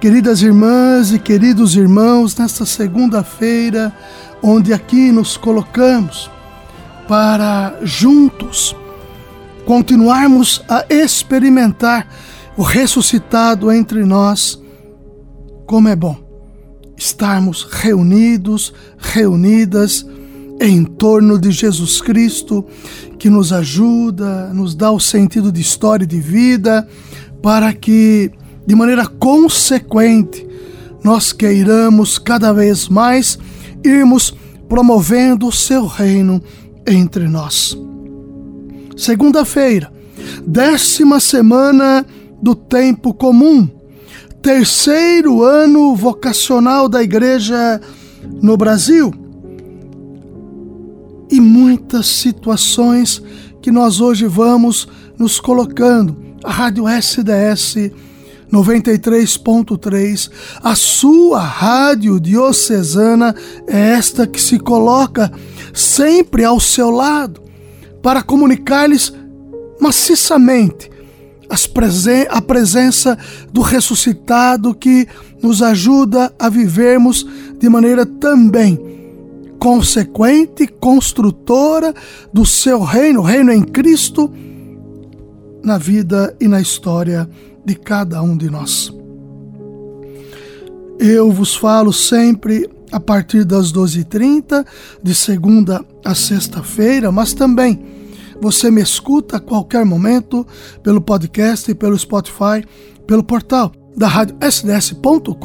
Queridas irmãs e queridos irmãos, nesta segunda-feira, onde aqui nos colocamos para juntos continuarmos a experimentar o ressuscitado entre nós, como é bom estarmos reunidos, reunidas em torno de Jesus Cristo, que nos ajuda, nos dá o sentido de história e de vida, para que de maneira consequente, nós queiramos cada vez mais irmos promovendo o seu reino entre nós. Segunda-feira, décima semana do tempo comum, terceiro ano vocacional da igreja no Brasil. E muitas situações que nós hoje vamos nos colocando. A Rádio SDS 93.3, a sua rádio diocesana é esta que se coloca sempre ao seu lado para comunicar-lhes maciçamente presen a presença do ressuscitado que nos ajuda a vivermos de maneira também consequente, construtora do seu reino, reino em Cristo, na vida e na história de cada um de nós. Eu vos falo sempre a partir das 12h30, de segunda a sexta-feira, mas também você me escuta a qualquer momento pelo podcast, pelo Spotify, pelo portal da rádio sds.com.br.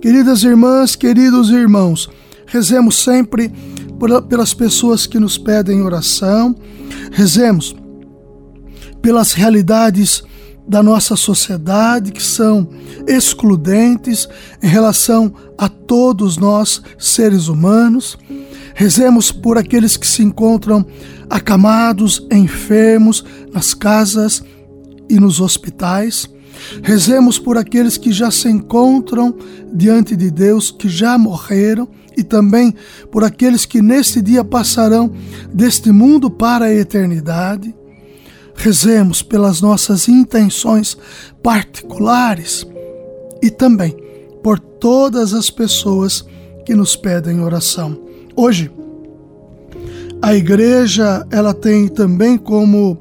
Queridas irmãs, queridos irmãos, rezemos sempre pelas pessoas que nos pedem oração, rezemos pelas realidades da nossa sociedade que são excludentes em relação a todos nós, seres humanos. Rezemos por aqueles que se encontram acamados, enfermos, nas casas e nos hospitais. Rezemos por aqueles que já se encontram diante de Deus, que já morreram, e também por aqueles que neste dia passarão deste mundo para a eternidade. Rezemos pelas nossas intenções particulares e também por todas as pessoas que nos pedem oração. Hoje, a igreja, ela tem também como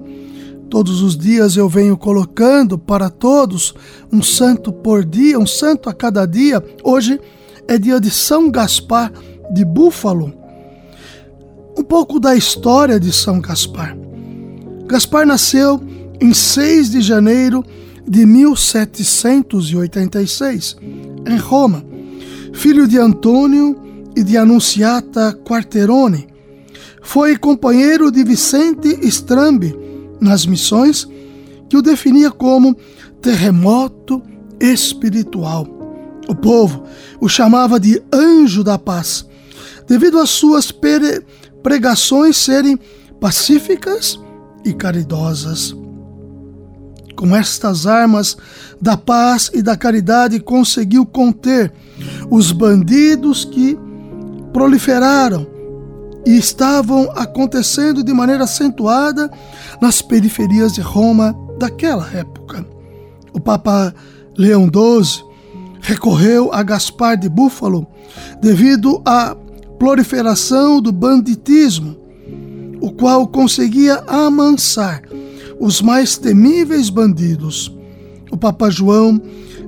todos os dias eu venho colocando para todos um santo por dia, um santo a cada dia. Hoje é dia de São Gaspar de Búfalo. Um pouco da história de São Gaspar. Gaspar nasceu em 6 de janeiro de 1786, em Roma, filho de Antônio e de Anunciata Quarterone. Foi companheiro de Vicente Strambi nas missões, que o definia como terremoto espiritual. O povo o chamava de anjo da paz, devido às suas pregações serem pacíficas e caridosas. Com estas armas da paz e da caridade, conseguiu conter os bandidos que proliferaram e estavam acontecendo de maneira acentuada nas periferias de Roma daquela época. O Papa Leão XII recorreu a Gaspar de Búfalo devido à proliferação do banditismo o qual conseguia amansar os mais temíveis bandidos. O Papa João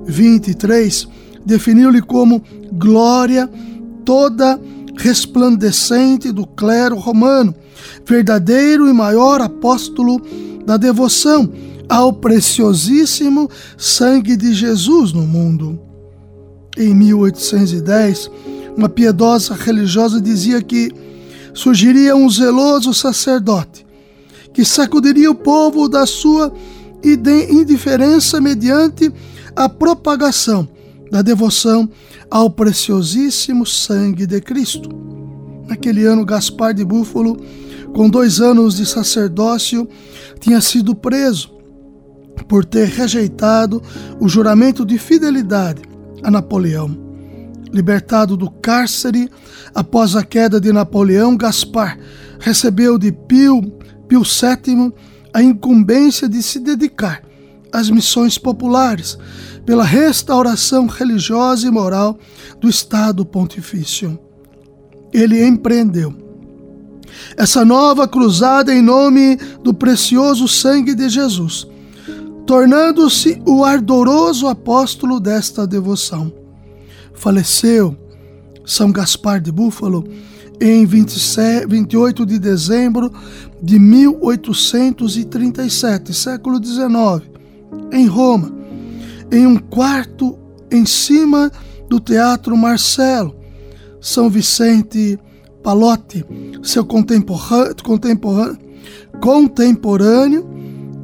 23 definiu-lhe como glória toda resplandecente do clero romano, verdadeiro e maior apóstolo da devoção ao preciosíssimo sangue de Jesus no mundo. Em 1810, uma piedosa religiosa dizia que surgiria um zeloso sacerdote que sacudiria o povo da sua indiferença mediante a propagação da devoção ao preciosíssimo sangue de Cristo. Naquele ano, Gaspar de Búfalo, com dois anos de sacerdócio, tinha sido preso por ter rejeitado o juramento de fidelidade a Napoleão. Libertado do cárcere após a queda de Napoleão, Gaspar recebeu de Pio, Pio VII a incumbência de se dedicar às missões populares pela restauração religiosa e moral do Estado Pontifício. Ele empreendeu essa nova cruzada em nome do precioso sangue de Jesus, tornando-se o ardoroso apóstolo desta devoção. Faleceu São Gaspar de Búfalo em 27, 28 de dezembro de 1837, século XIX, em Roma, em um quarto em cima do Teatro Marcelo. São Vicente Palotti, seu contemporâneo, contemporâneo, contemporâneo,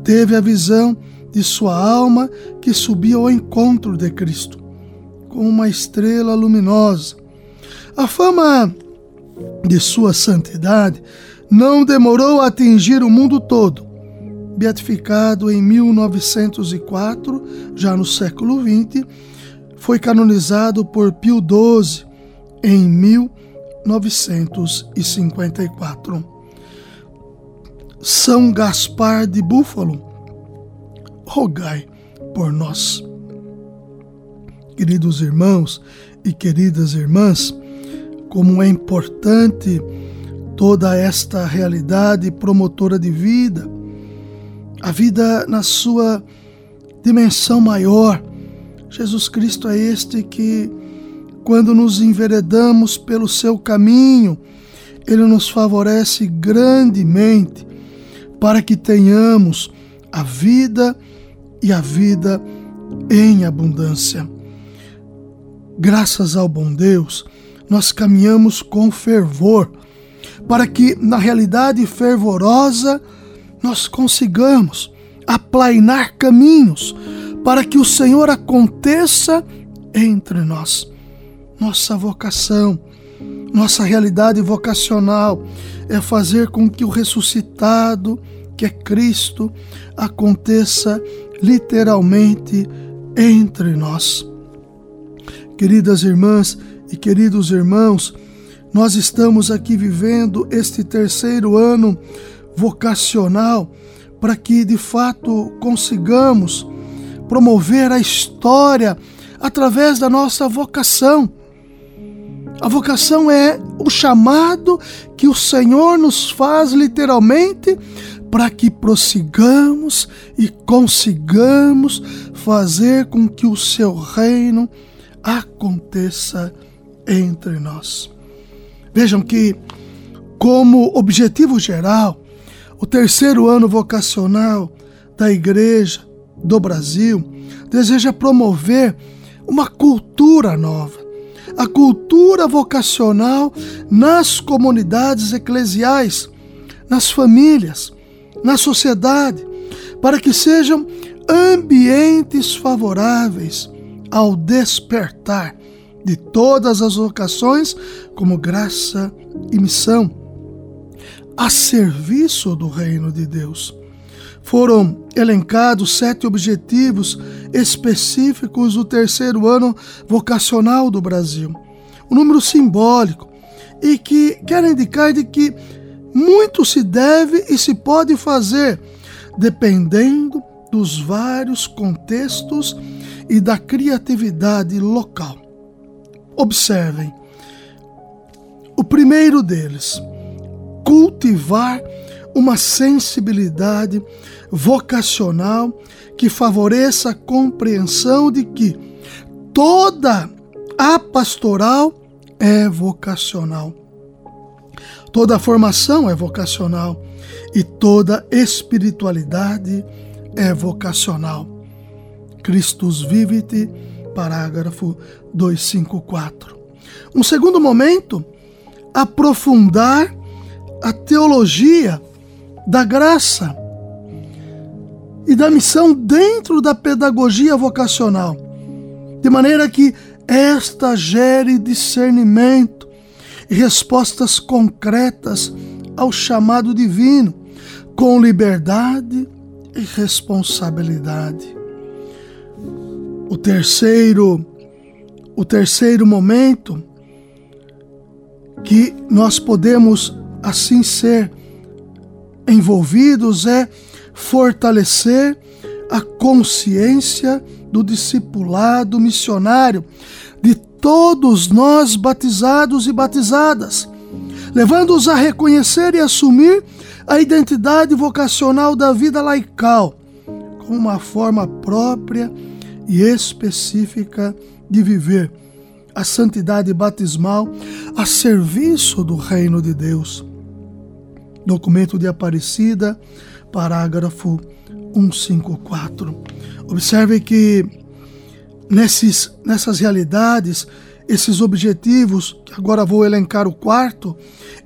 teve a visão de sua alma que subia ao encontro de Cristo, como uma estrela luminosa. A fama de sua santidade não demorou a atingir o mundo todo. Beatificado em 1904, já no século XX, foi canonizado por Pio XII em 1954. São Gaspar de Búfalo, rogai por nós. Queridos irmãos e queridas irmãs, como é importante toda esta realidade promotora de vida, a vida na sua dimensão maior. Jesus Cristo é este que, quando nos enveredamos pelo seu caminho, ele nos favorece grandemente para que tenhamos a vida e a vida em abundância. Graças ao bom Deus, nós caminhamos com fervor, para que na realidade fervorosa nós consigamos aplainar caminhos para que o Senhor aconteça entre nós. Nossa vocação, nossa realidade vocacional é fazer com que o ressuscitado, que é Cristo, aconteça literalmente entre nós. Queridas irmãs, e queridos irmãos, nós estamos aqui vivendo este terceiro ano vocacional para que de fato consigamos promover a história através da nossa vocação. A vocação é o chamado que o Senhor nos faz literalmente para que prossigamos e consigamos fazer com que o seu reino aconteça entre nós. Vejam que, como objetivo geral, o terceiro ano vocacional da Igreja do Brasil deseja promover uma cultura nova, a cultura vocacional nas comunidades eclesiais, nas famílias, na sociedade, para que sejam ambientes favoráveis ao despertar de todas as vocações como graça e missão a serviço do reino de Deus. Foram elencados sete objetivos específicos do terceiro ano vocacional do Brasil. Um número simbólico e que quer indicar de que muito se deve e se pode fazer, dependendo dos vários contextos e da criatividade local. Observem. O primeiro deles, cultivar uma sensibilidade vocacional que favoreça a compreensão de que toda a pastoral é vocacional. Toda formação é vocacional e toda espiritualidade é vocacional. Christus vivit parágrafo 254. Um segundo momento, aprofundar a teologia da graça e da missão dentro da pedagogia vocacional, de maneira que esta gere discernimento e respostas concretas ao chamado divino, com liberdade e responsabilidade. O terceiro, o terceiro momento que nós podemos assim ser envolvidos é fortalecer a consciência do discipulado missionário de todos nós batizados e batizadas, levando-os a reconhecer e assumir a identidade vocacional da vida laical como uma forma própria e específica de viver a santidade batismal a serviço do reino de Deus. Documento de Aparecida, parágrafo 154. Observe que nesses, nessas realidades, esses objetivos, que agora vou elencar o quarto,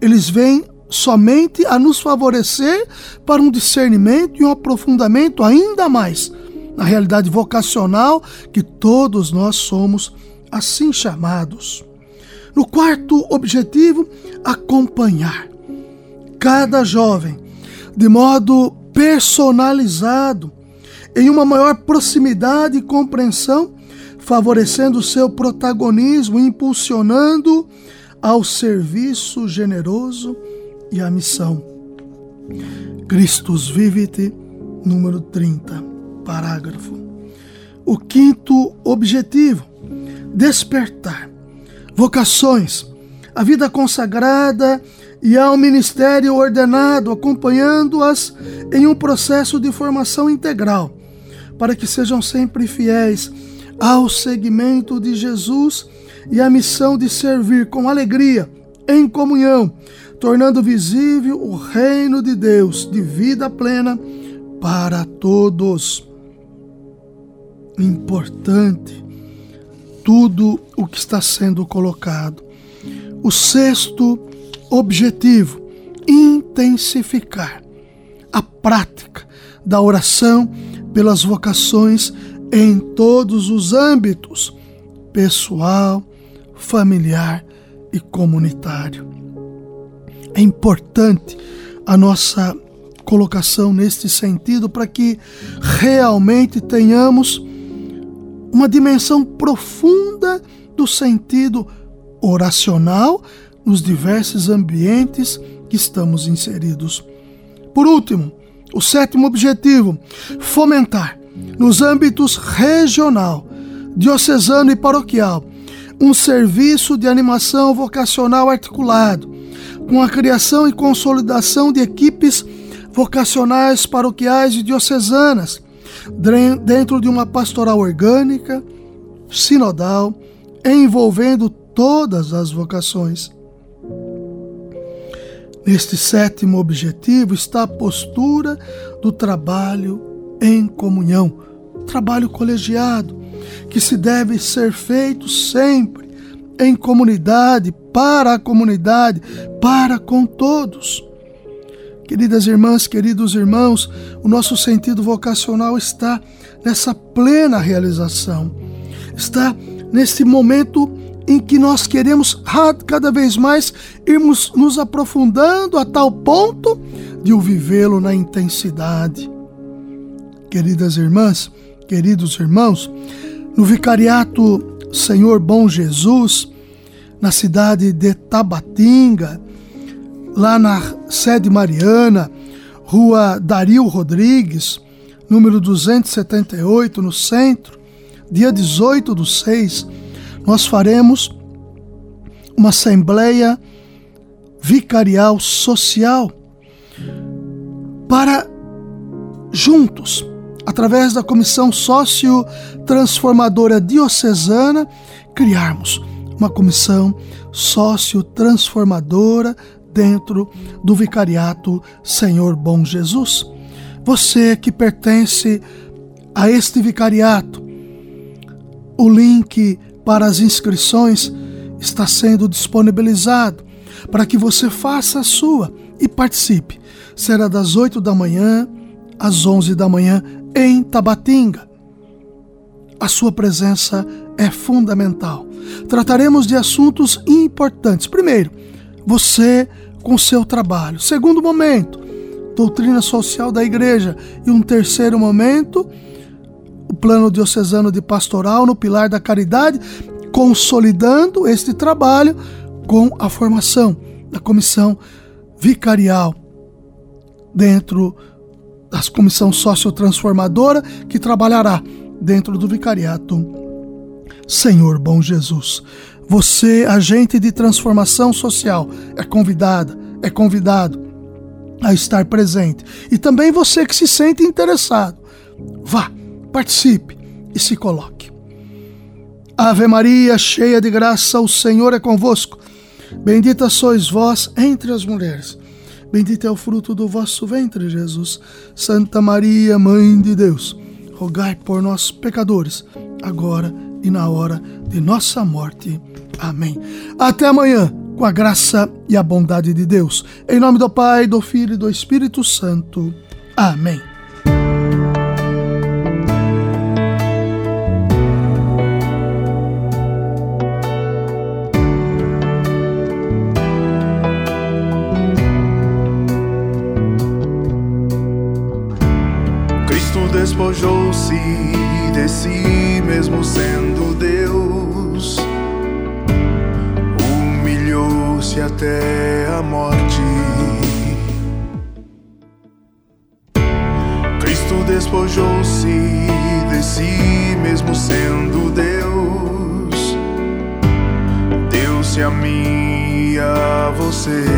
eles vêm somente a nos favorecer para um discernimento e um aprofundamento ainda mais na realidade vocacional que todos nós somos assim chamados. No quarto objetivo, acompanhar cada jovem de modo personalizado, em uma maior proximidade e compreensão, favorecendo seu protagonismo, impulsionando ao serviço generoso e à missão. Christus Vivit, número 30, parágrafo. O quinto objetivo: despertar vocações, a vida consagrada e ao ministério ordenado, acompanhando-as em um processo de formação integral, para que sejam sempre fiéis ao seguimento de Jesus e à missão de servir com alegria, em comunhão, tornando visível o reino de Deus de vida plena para todos. Importante tudo o que está sendo colocado. O sexto objetivo: intensificar a prática da oração pelas vocações em todos os âmbitos pessoal, familiar e comunitário. É importante a nossa colocação neste sentido para que realmente tenhamos uma dimensão profunda do sentido oracional nos diversos ambientes que estamos inseridos. Por último, o sétimo objetivo: fomentar nos âmbitos regional, diocesano e paroquial um serviço de animação vocacional articulado, com a criação e consolidação de equipes vocacionais paroquiais e diocesanas, dentro de uma pastoral orgânica, sinodal, envolvendo todas as vocações. Neste sétimo objetivo está a postura do trabalho em comunhão, trabalho colegiado, que se deve ser feito sempre em comunidade, para a comunidade, para com todos. Queridas irmãs, queridos irmãos, o nosso sentido vocacional está nessa plena realização, está nesse momento em que nós queremos cada vez mais irmos nos aprofundando a tal ponto de o vivê-lo na intensidade. Queridas irmãs, queridos irmãos, no vicariato Senhor Bom Jesus, na cidade de Tabatinga, lá na sede mariana, rua Dario Rodrigues, número 278, no centro, dia 18 do 6, nós faremos uma assembleia vicarial social para juntos, através da comissão sócio-transformadora diocesana, criarmos uma comissão sócio-transformadora dentro do vicariato Senhor Bom Jesus. Você que pertence a este vicariato, o link para as inscrições está sendo disponibilizado para que você faça a sua e participe. Será das 8 da manhã às 11 da manhã em Tabatinga. A sua presença é fundamental. Trataremos de assuntos importantes. Primeiro, você com seu trabalho. Segundo momento, doutrina social da igreja. E um terceiro momento, o plano diocesano de pastoral no pilar da caridade, consolidando este trabalho com a formação da comissão vicarial dentro da comissão sociotransformadora que trabalhará dentro do vicariato. Senhor bom Jesus, você, agente de transformação social, é convidada, é convidado a estar presente. E também você que se sente interessado, vá, participe e se coloque. Ave Maria, cheia de graça, o Senhor é convosco. Bendita sois vós entre as mulheres. Bendito é o fruto do vosso ventre, Jesus. Santa Maria, Mãe de Deus, rogai por nós, pecadores, agora e na hora de nossa morte. Amém. Até amanhã, com a graça e a bondade de Deus. Em nome do Pai, do Filho e do Espírito Santo. Amém. A